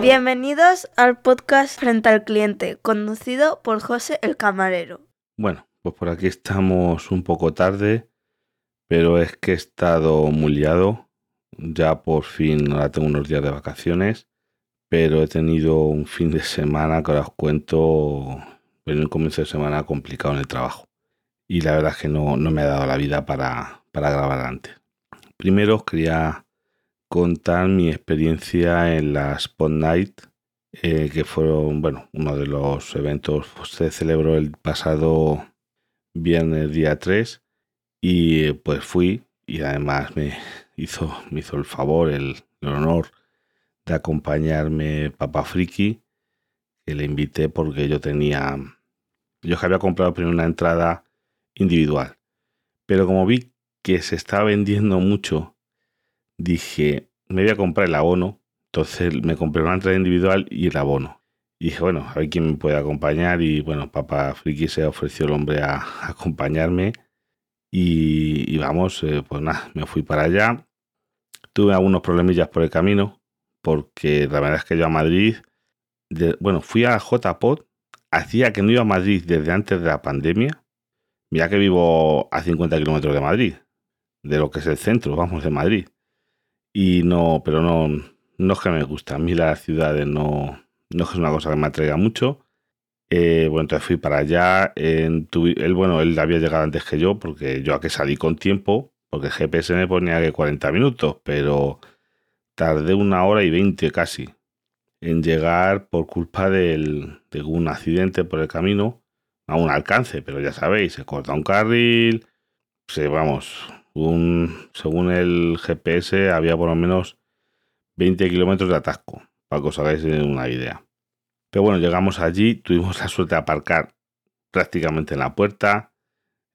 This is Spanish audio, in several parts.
Bienvenidos al podcast Frente al Cliente, conducido por José el Camarero. Bueno, pues por aquí estamos un poco tarde, pero es que he estado muy liado. Ya por fin, ahora tengo unos días de vacaciones, pero he tenido un fin de semana que os cuento, en un comienzo de semana complicado en el trabajo. Y la verdad es que no, no me ha dado la vida para, para grabar antes. Primero os quería contar mi experiencia en la Spot Night, eh, que fueron, bueno, uno de los eventos pues, se celebró el pasado viernes día 3 y pues fui y además me hizo, me hizo el favor, el, honor de acompañarme Papá Friki, que le invité porque yo tenía, yo había comprado primero una entrada individual, pero como vi que se estaba vendiendo mucho dije, me voy a comprar el abono. Entonces me compré una entrada individual y el abono. Y dije, bueno, a ver quién me puede acompañar. Y bueno, Papá Friki se ofreció el hombre a, acompañarme. Y, vamos, eh, pues nada, me fui para allá. Tuve algunos problemillas por el camino, porque la verdad es que yo a Madrid, bueno, fui a JPod, hacía que no iba a Madrid desde antes de la pandemia. Mira que vivo a 50 kilómetros de Madrid, de lo que es el centro, vamos, de Madrid. Y no, pero no, no es que me gusta. A mí las ciudades no, no es una cosa que me atraiga mucho. Eh, bueno, entonces fui para allá. En él, bueno, él había llegado antes que yo, porque yo a que salí con tiempo, porque el GPS me ponía que 40 minutos, pero tardé una hora y 20 casi en llegar por culpa del, de un accidente por el camino a un alcance, pero ya sabéis, se corta un carril, se, vamos, según el GPS, había por lo menos 20 kilómetros de atasco, para que os hagáis una idea. Pero bueno, llegamos allí, tuvimos la suerte de aparcar prácticamente en la puerta.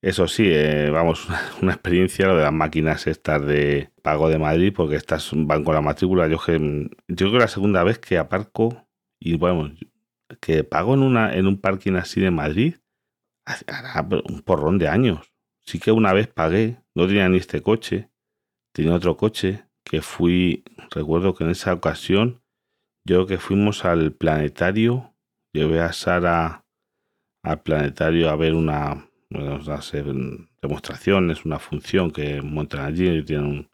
Eso sí, eh, vamos, una experiencia lo de las máquinas estas de pago de Madrid, porque estas van con la matrícula. Yo, que, yo creo que la segunda vez que aparco y bueno, que pago en, una, en un parking así de Madrid, hará un porrón de años. Sí que una vez pagué, no tenía ni este coche, tenía otro coche que fui, recuerdo que en esa ocasión, yo que fuimos al planetario, llevé a Sara al planetario a ver una, bueno, hacer una función que montan allí y tienen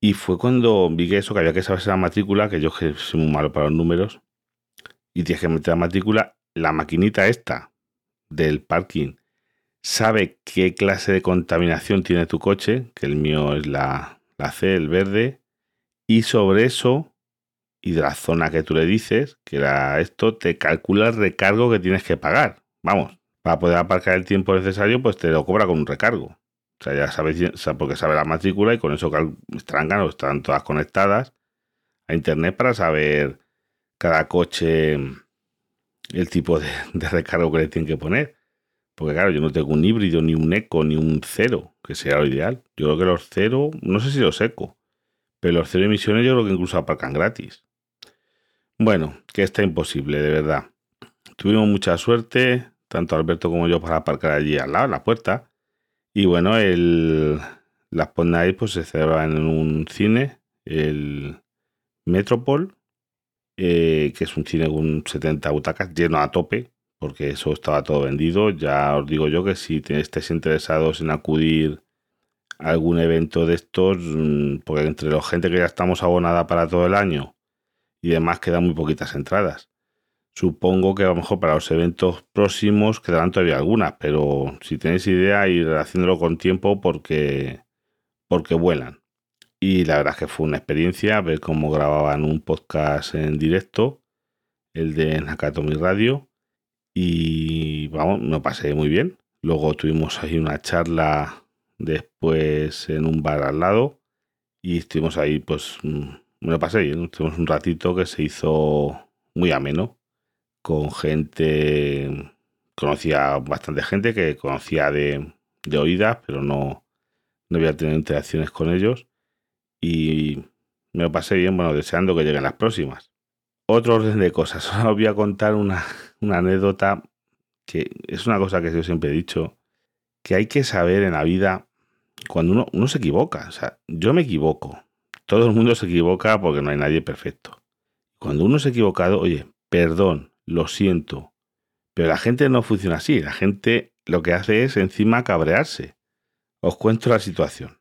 Y fue cuando vi que eso, que había que saberse la matrícula, que yo que soy muy malo para los números, y tienes que meter la matrícula, la maquinita esta del parking sabe qué clase de contaminación tiene tu coche, que el mío es la, la C, el verde, y sobre eso, y de la zona que tú le dices, que era esto, te calcula el recargo que tienes que pagar. Vamos, para poder aparcar el tiempo necesario, pues te lo cobra con un recargo. O sea, ya sabes, porque sabe la matrícula y con eso están, están todas conectadas a internet para saber cada coche el tipo de, de recargo que le tienen que poner. Porque claro, yo no tengo un híbrido, ni un eco, ni un cero, que sea lo ideal. Yo creo que los cero, no sé si los eco, pero los cero emisiones yo creo que incluso aparcan gratis. Bueno, que está imposible, de verdad. Tuvimos mucha suerte, tanto Alberto como yo, para aparcar allí al lado, la puerta. Y bueno, el, las Night pues se celebraban en un cine, el Metropol, eh, que es un cine con 70 butacas lleno a tope, porque eso estaba todo vendido. Ya os digo yo que si estéis interesados en acudir a algún evento de estos, mm, porque entre la gente que ya estamos abonada para todo el año y demás quedan muy poquitas entradas. Supongo que a lo mejor para los eventos próximos quedarán todavía algunas, pero si tenéis idea, ir haciéndolo con tiempo porque, porque vuelan. Y la verdad es que fue una experiencia ver cómo grababan un podcast en directo, el de Nakatomi Radio, y vamos, me pasé muy bien. Luego tuvimos ahí una charla después en un bar al lado y estuvimos ahí, pues mm, me lo pasé bien. Estuvimos un ratito que se hizo muy ameno con gente, conocía bastante gente que conocía de, de oídas, pero no, no había tenido interacciones con ellos y me lo pasé bien, bueno, deseando que lleguen las próximas. Otro orden de cosas, os voy a contar una, anécdota que es una cosa que yo siempre he dicho, que hay que saber en la vida cuando uno, uno se equivoca. O sea, yo me equivoco todo el mundo se equivoca porque no hay nadie perfecto. Cuando uno se ha equivocado, oye, perdón, lo siento. Pero la gente no funciona así. La gente lo que hace es encima cabrearse. Os cuento la situación.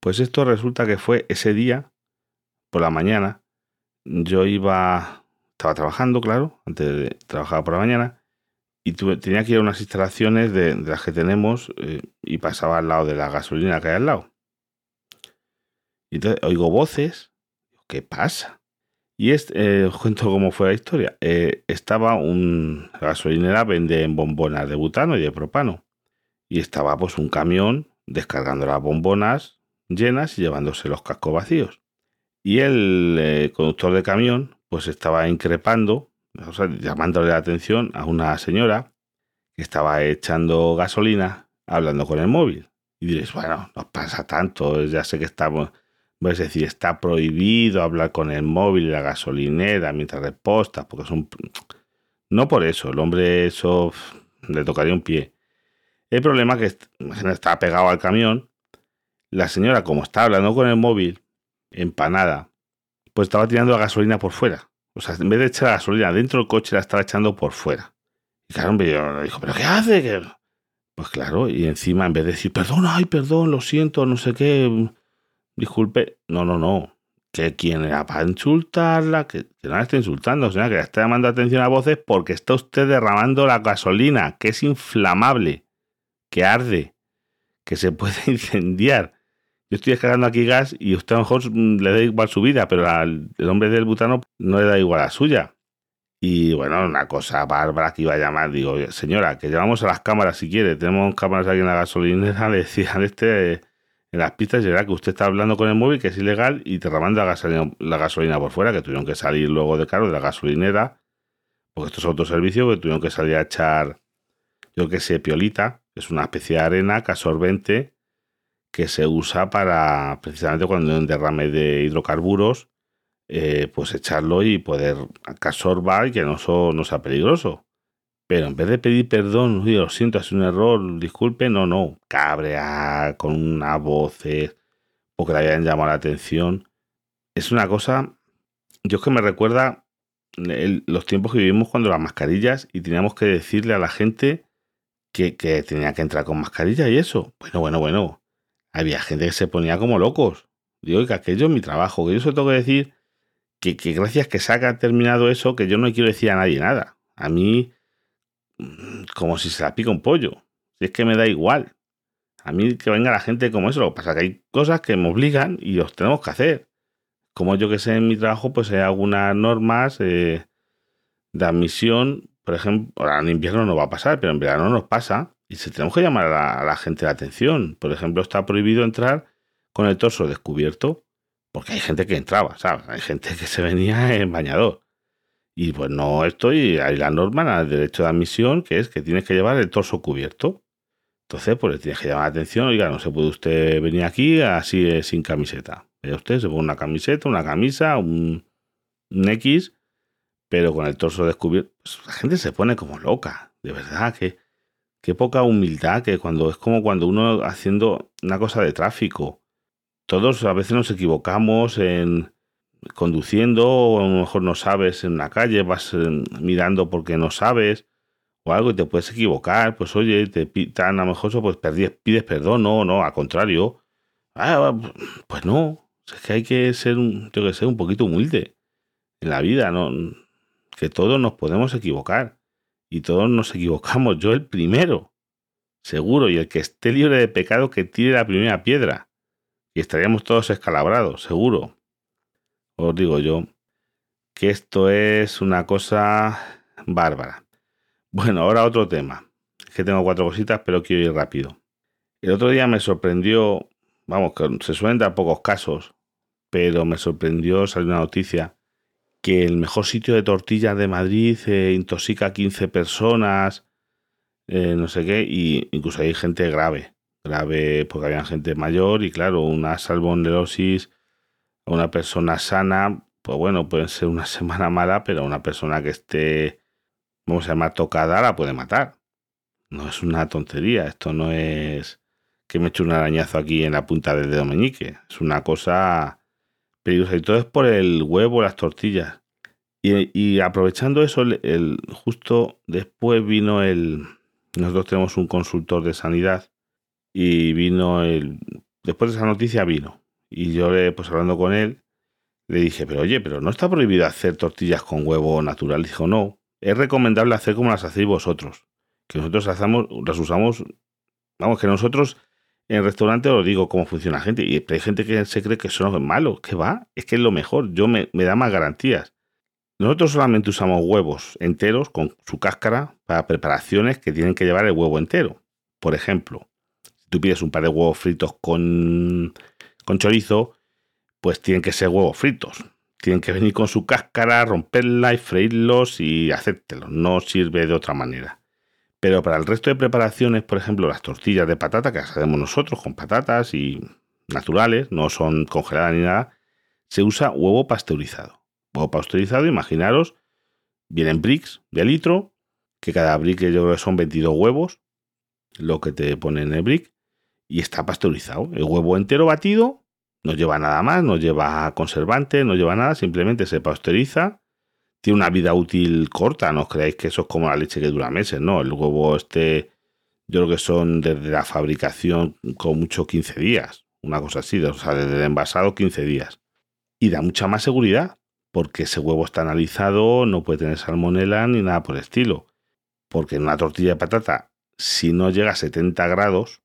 Pues esto resulta que fue ese día, por la mañana, yo iba, estaba trabajando, claro, antes de trabajar por la mañana, y tenía que ir a unas instalaciones de, las que tenemos eh, y pasaba al lado de la gasolina que hay al lado. Y entonces oigo voces, ¿qué pasa? Y es, eh, os cuento cómo fue la historia. Eh, estaba un gasolinera, vende bombonas de butano y de propano. Y estaba pues un camión descargando las bombonas llenas y llevándose los cascos vacíos. Y el conductor de camión pues estaba increpando, llamándole la atención a una señora que estaba echando gasolina hablando con el móvil. Y diréis, bueno, no pasa tanto, ya sé que estamos es decir, está prohibido hablar con el móvil y la gasolinera mientras repostas, porque es un... No por eso, el hombre eso le tocaría un pie. El problema es que está pegado al camión. La señora, como está hablando con el móvil, empanada, pues estaba tirando la gasolina por fuera. O sea, en vez de echar la gasolina dentro del coche, la estaba echando por fuera. Y claro, yo dijo, ¿pero qué hace? Pues claro, y encima, en vez de decir, perdón, ay, perdón, lo siento, no sé qué, disculpe, no, no, no, que quien era para insultarla, que, no la esté insultando, o sea, que le está llamando atención a voces porque está usted derramando la gasolina, que es inflamable, que arde, que se puede incendiar. Yo estoy descargando aquí gas y usted a lo mejor le da igual su vida, pero el hombre del butano no le da igual a suya. Y bueno, una cosa bárbara que iba a llamar, digo, señora, que llevamos a las cámaras si quiere, tenemos cámaras aquí en la gasolinera, le decían este en las pistas era que usted está hablando con el móvil, que es ilegal, y la gasolina, la gasolina por fuera, que tuvieron que salir luego de cargo de la gasolinera, porque esto es autoservicio, que tuvieron que salir a echar, yo que sé, piolita, que es una especie de arena que absorbente que se usa para, precisamente cuando hay un derrame de hidrocarburos, eh, pues echarlo y poder que absorba y que no, sea peligroso. Pero en vez de pedir perdón, lo siento, es un error, disculpe, no, no, cabrear con una voz porque le hayan llamado la atención. Es una cosa, yo es que me recuerda los tiempos que vivimos cuando las mascarillas y teníamos que decirle a la gente que, tenía que entrar con mascarilla y eso. Bueno, bueno, bueno. Había gente que se ponía como locos. Digo, que aquello es mi trabajo, que yo solo tengo que decir que, que gracias que se ha terminado eso, que yo no quiero decir a nadie nada. A mí como si se la pica un pollo. Si es que me da igual. A mí que venga la gente como eso. Lo que pasa es que hay cosas que me obligan y los tenemos que hacer. Como yo que sé en mi trabajo, pues hay algunas normas eh, de admisión. Por ejemplo, ahora en invierno no va a pasar, pero en verano nos pasa. Y se tenemos que llamar a la, gente la atención. Por ejemplo, está prohibido entrar con el torso descubierto. Porque hay gente que entraba, ¿sabes? Hay gente que se venía en bañador. Y pues no estoy, hay la norma, el derecho de admisión, que es que tienes que llevar el torso cubierto. Entonces, pues le tienes que llamar la atención, oiga, no se puede usted venir aquí así sin camiseta. usted se pone una camiseta, una camisa, un, X, pero con el torso descubierto. Pues la gente se pone como loca, de verdad, que qué poca humildad, que cuando es como cuando uno haciendo una cosa de tráfico. Todos a veces nos equivocamos en, conduciendo, o a lo mejor no sabes en la calle, vas eh, mirando porque no sabes, o algo y te puedes equivocar, pues oye, te pitan a lo mejor pues pides perdón, no, no, al contrario. Ah, pues no, es que hay que ser un, yo que sé, un poquito humilde en la vida, ¿no? Que todos nos podemos equivocar y todos nos equivocamos, yo el primero, seguro, y el que esté libre de pecado que tire la primera piedra y estaríamos todos escalabrados, seguro os digo yo que esto es una cosa bárbara. Bueno, ahora otro tema. Es que tengo cuatro cositas, pero quiero ir rápido. El otro día me sorprendió, vamos, que se suelen dar pocos casos, pero me sorprendió salir una noticia que el mejor sitio de tortillas de Madrid eh, intoxica a 15 personas, eh, no sé qué, y incluso hay gente grave, grave porque había gente mayor y claro, una salmonelosis una persona sana, pues bueno, puede ser una semana mala, pero una persona que esté, vamos a llamar, tocada, la puede matar. No es una tontería, esto no es que me eche un arañazo aquí en la punta del dedo meñique, es una cosa Y todo es por el huevo, las tortillas. Y, aprovechando eso, el, justo después vino el... Nosotros tenemos un consultor de sanidad y vino el... Después de esa noticia vino. Y yo, pues hablando con él, le dije, pero oye, pero no está prohibido hacer tortillas con huevo natural. Dijo, no, es recomendable hacer como las hacéis vosotros. Que nosotros hacemos, las usamos, vamos, que nosotros en el restaurante os digo cómo funciona la gente. Y hay gente que se cree que eso no es malo. que va? Es que es lo mejor. Yo me, da más garantías. Nosotros solamente usamos huevos enteros con su cáscara para preparaciones que tienen que llevar el huevo entero. Por ejemplo, si tú pides un par de huevos fritos con, con chorizo, pues tienen que ser huevos fritos. Tienen que venir con su cáscara, romperla y freírlos y hacértelos. No sirve de otra manera. Pero para el resto de preparaciones, por ejemplo, las tortillas de patata que hacemos nosotros con patatas y naturales, no son congeladas ni nada, se usa huevo pasteurizado huevo pasteurizado, imaginaros, vienen bricks de litro, que cada brick yo creo que son 22 huevos, lo que te pone en el brick, y está pasteurizado. El huevo entero batido, no lleva nada más, no lleva conservante, no lleva nada, simplemente se pasteuriza. Tiene una vida útil corta, no os creáis que eso es como la leche que dura meses, no. El huevo este, yo creo que son desde la fabricación con mucho 15 días, una cosa así, o sea, desde el envasado 15 días. Y da mucha más seguridad porque ese huevo está analizado, no puede tener salmonela ni nada por el estilo. Porque en una tortilla de patata, si no llega a 70 grados,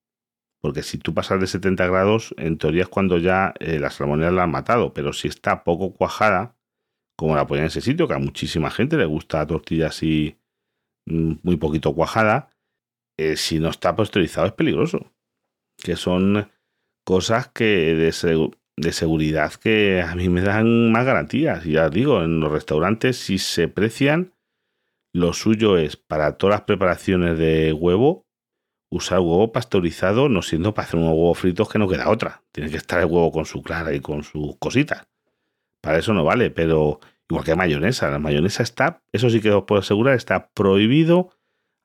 porque si tú pasas de 70 grados, en teoría es cuando ya eh, la salmonela la han matado, pero si está poco cuajada, como la ponen en ese sitio, que a muchísima gente le gusta la tortilla así mm, muy poquito cuajada, eh, si no está pasteurizado es peligroso. Que son cosas que de, seguridad que a mí me dan más garantías. Y ya digo, en los restaurantes, si se precian, lo suyo es para todas las preparaciones de huevo, usar huevo pasteurizado, no siendo para hacer unos huevos fritos que no queda otra. Tiene que estar el huevo con su clara y con sus cositas. Para eso no vale, pero igual que mayonesa, la mayonesa está, eso sí que os puedo asegurar, está prohibido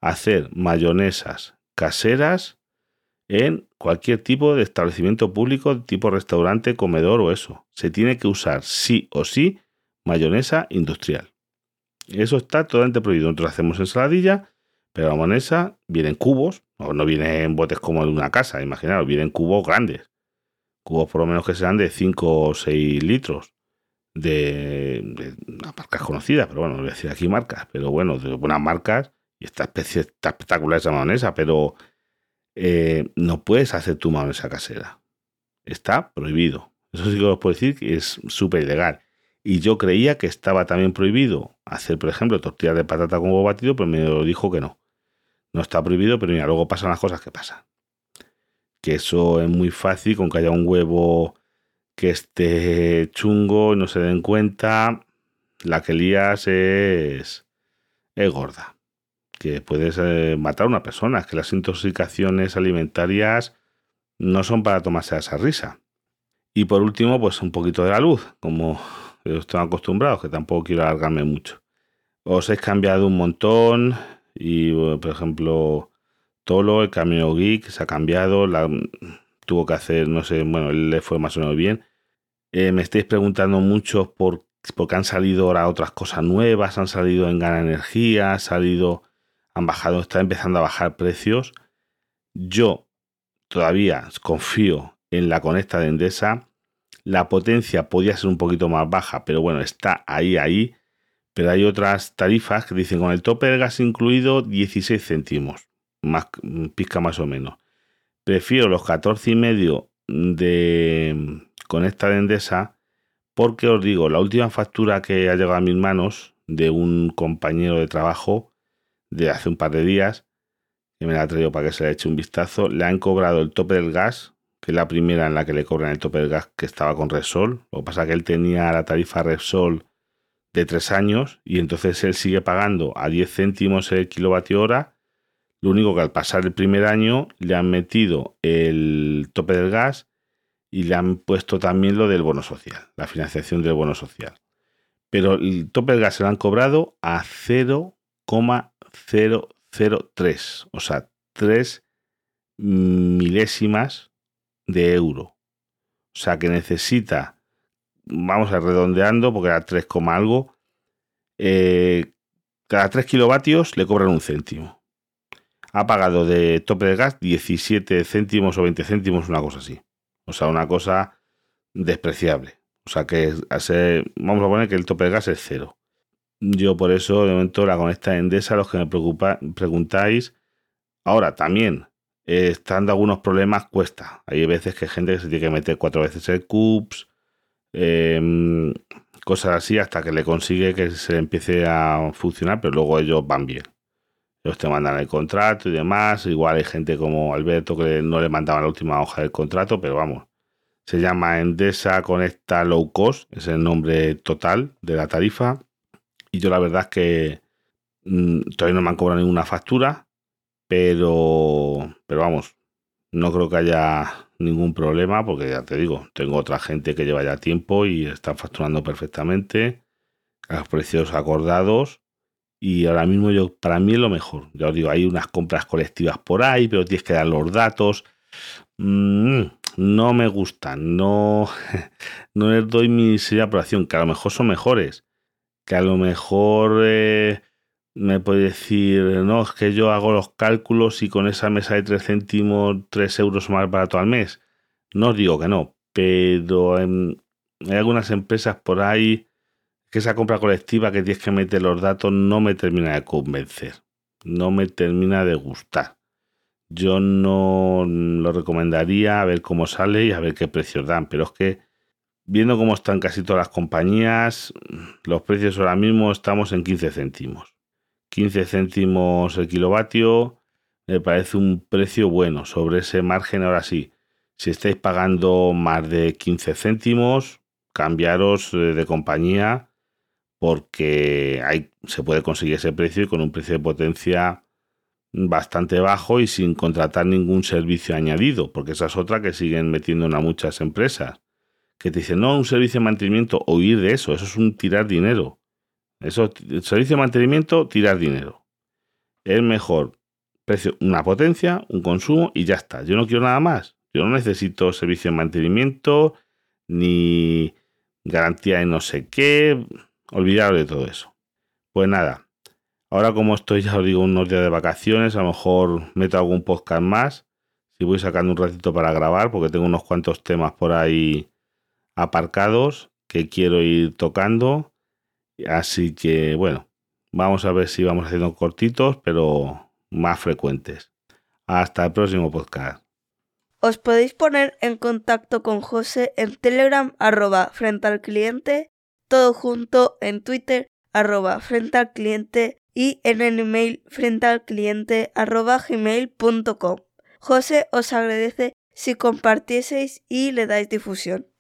hacer mayonesas caseras en cualquier tipo de establecimiento público, tipo restaurante, comedor o eso. Se tiene que usar sí o sí mayonesa industrial. Eso está totalmente prohibido. Nosotros hacemos ensaladilla, pero la mayonesa viene en cubos, o no viene en botes como de una casa, imaginaros, viene en cubos grandes. Cubos por lo menos que sean de 5 o 6 litros. De, de marcas conocidas, pero bueno, no voy a decir aquí marcas, pero bueno, de buenas marcas. Y esta especie está espectacular esa mayonesa, pero eh, no puedes hacer tu mayonesa casera. Está prohibido. Eso sí que os puedo decir que es súper ilegal. Y yo creía que estaba también prohibido hacer, por ejemplo, tortillas de patata con huevo batido, pero me lo dijo que no. No está prohibido, pero mira, luego pasan las cosas que pasan. Que eso es muy fácil con que haya un huevo que esté chungo y no se den cuenta. La que lías es, es gorda que puedes eh, matar a una persona, que las intoxicaciones alimentarias no son para tomarse a esa risa. Y por último, pues un poquito de la luz, como están acostumbrados, que tampoco quiero alargarme mucho. Os he cambiado un montón y, por ejemplo, Tolo, el camino geek, se ha cambiado, tuvo que hacer, no sé, bueno, le fue más o menos bien. Eh, me estáis preguntando mucho por, porque han salido ahora otras cosas nuevas, han salido en Gana Energía, ha salido han bajado, está empezando a bajar precios. Yo todavía confío en la conecta de Endesa. La potencia podía ser un poquito más baja, pero bueno, está ahí, ahí. Pero hay otras tarifas que dicen con el tope del gas incluido 16 céntimos, más pizca más o menos. Prefiero los 14 y medio de conecta de Endesa porque os digo, la última factura que ha llegado a mis manos de un compañero de trabajo de hace un par de días, que me la ha traído para que se le eche un vistazo, le han cobrado el tope del gas, que es la primera en la que le cobran el tope del gas que estaba con Repsol. Lo que pasa es que él tenía la tarifa Repsol de tres años y entonces él sigue pagando a 10 céntimos el kilovatio hora. Lo único que al pasar el primer año le han metido el tope del gas y le han puesto también lo del bono social, la financiación del bono social. Pero el tope del gas se lo han cobrado a 0,5 0,03, o sea, 3 milésimas de euro. O sea que necesita vamos a redondeando, porque era 3, algo, eh, cada 3 kilovatios le cobran un céntimo. Ha pagado de tope de gas 17 céntimos o 20 céntimos, una cosa así. O sea, una cosa despreciable. O sea que vamos a poner que el tope de gas es cero. Yo por eso de momento la conecta Endesa, los que me preguntáis. Ahora también, eh, estando algunos problemas, cuesta. Hay veces que hay gente que se tiene que meter cuatro veces el CUPS, em, cosas así, hasta que le consigue que se empiece a funcionar, pero luego ellos van bien. Ellos te mandan el contrato y demás. Igual hay gente como Alberto que no le mandaban la última hoja del contrato, pero vamos. Se llama Endesa Conecta Low Cost, es el nombre total de la tarifa. Y yo la verdad es que mm, todavía no me han cobrado ninguna factura, pero, pero vamos, no creo que haya ningún problema porque ya te digo, tengo otra gente que lleva ya tiempo y está facturando perfectamente a los precios acordados y ahora mismo yo para mí es lo mejor. Ya os digo, hay unas compras colectivas por ahí, pero tienes que dar los datos. Mm, no me gustan, no, no les doy mi seria aprobación, que a lo mejor son mejores, que a lo mejor eh, me puede decir, no, es que yo hago los cálculos y con esa mesa de 3 céntimos, 3 euros más barato al mes. No os digo que no, pero hay algunas empresas por ahí que esa compra colectiva que tienes que meter los datos no me termina de convencer, no me termina de gustar. Yo no lo recomendaría a ver cómo sale y a ver qué precios dan, pero es que viendo cómo están casi todas las compañías, los precios ahora mismo estamos en 15 céntimos. 15 céntimos el kilovatio me parece un precio bueno. Sobre ese margen, ahora sí, si estáis pagando más de 15 céntimos, cambiaros eh, de compañía porque hay, se puede conseguir ese precio y con un precio de potencia bastante bajo y sin contratar ningún servicio añadido, porque esa es otra que siguen metiendo en muchas empresas que te dicen, no, un servicio de mantenimiento, oír de eso, eso es un tirar dinero. Eso, el servicio de mantenimiento, tirar dinero. Es mejor precio, una potencia, un consumo y ya está. Yo no quiero nada más. Yo no necesito servicio de mantenimiento, ni garantía de no sé qué. Olvidaros de todo eso. Pues nada, ahora como estoy, ya os digo, unos días de vacaciones, a lo mejor meto algún podcast más. Si voy sacando un ratito para grabar, porque tengo unos cuantos temas por ahí aparcados que quiero ir tocando. Así que bueno, vamos a ver si vamos haciendo cortitos, pero más frecuentes. Hasta el próximo podcast. Os podéis poner en contacto con José en Telegram arroba frente al cliente, todo junto en Twitter arroba frente al cliente y en el email frente al cliente arroba gmail.com. José os agradece si compartieseis y le dais difusión.